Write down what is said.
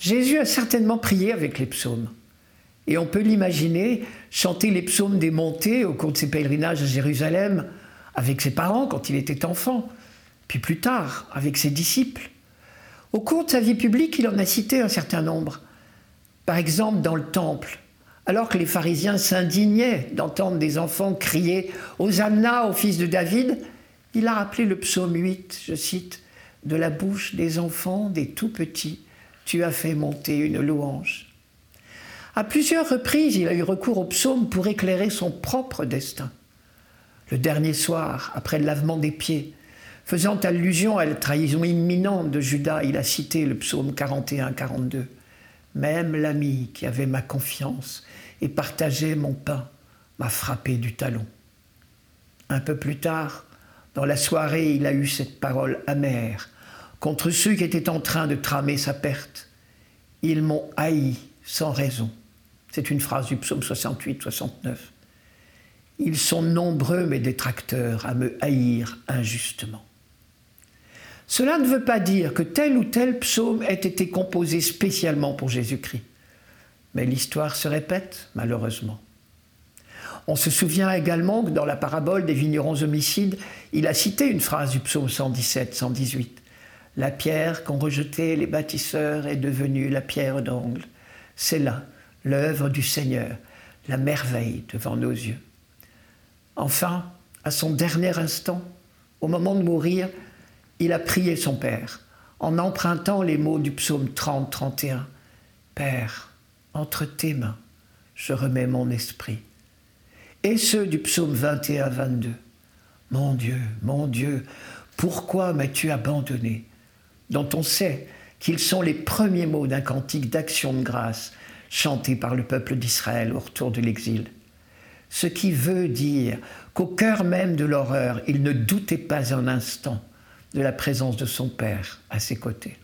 Jésus a certainement prié avec les psaumes. Et on peut l'imaginer chanter les psaumes des montées au cours de ses pèlerinages à Jérusalem avec ses parents quand il était enfant, puis plus tard avec ses disciples. Au cours de sa vie publique, il en a cité un certain nombre. Par exemple, dans le temple, alors que les pharisiens s'indignaient d'entendre des enfants crier Hosanna au fils de David, il a rappelé le psaume 8, je cite, De la bouche des enfants, des tout petits, tu as fait monter une louange. À plusieurs reprises, il a eu recours au psaume pour éclairer son propre destin. Le dernier soir, après le lavement des pieds, faisant allusion à la trahison imminente de Judas, il a cité le psaume 41-42. Même l'ami qui avait ma confiance et partageait mon pain m'a frappé du talon. Un peu plus tard, dans la soirée, il a eu cette parole amère contre ceux qui étaient en train de tramer sa perte. Ils m'ont haï sans raison. C'est une phrase du psaume 68-69. Ils sont nombreux, mes détracteurs, à me haïr injustement. Cela ne veut pas dire que tel ou tel psaume ait été composé spécialement pour Jésus-Christ. Mais l'histoire se répète, malheureusement. On se souvient également que dans la parabole des vignerons homicides, il a cité une phrase du psaume 117-118. La pierre qu'ont rejetée les bâtisseurs est devenue la pierre d'angle. C'est là l'œuvre du Seigneur, la merveille devant nos yeux. Enfin, à son dernier instant, au moment de mourir, il a prié son Père en empruntant les mots du psaume 30-31. Père, entre tes mains, je remets mon esprit. Et ceux du psaume 21-22. Mon Dieu, mon Dieu, pourquoi m'as-tu abandonné? Dont on sait qu'ils sont les premiers mots d'un cantique d'action de grâce chanté par le peuple d'Israël au retour de l'exil. Ce qui veut dire qu'au cœur même de l'horreur, il ne doutait pas un instant de la présence de son Père à ses côtés.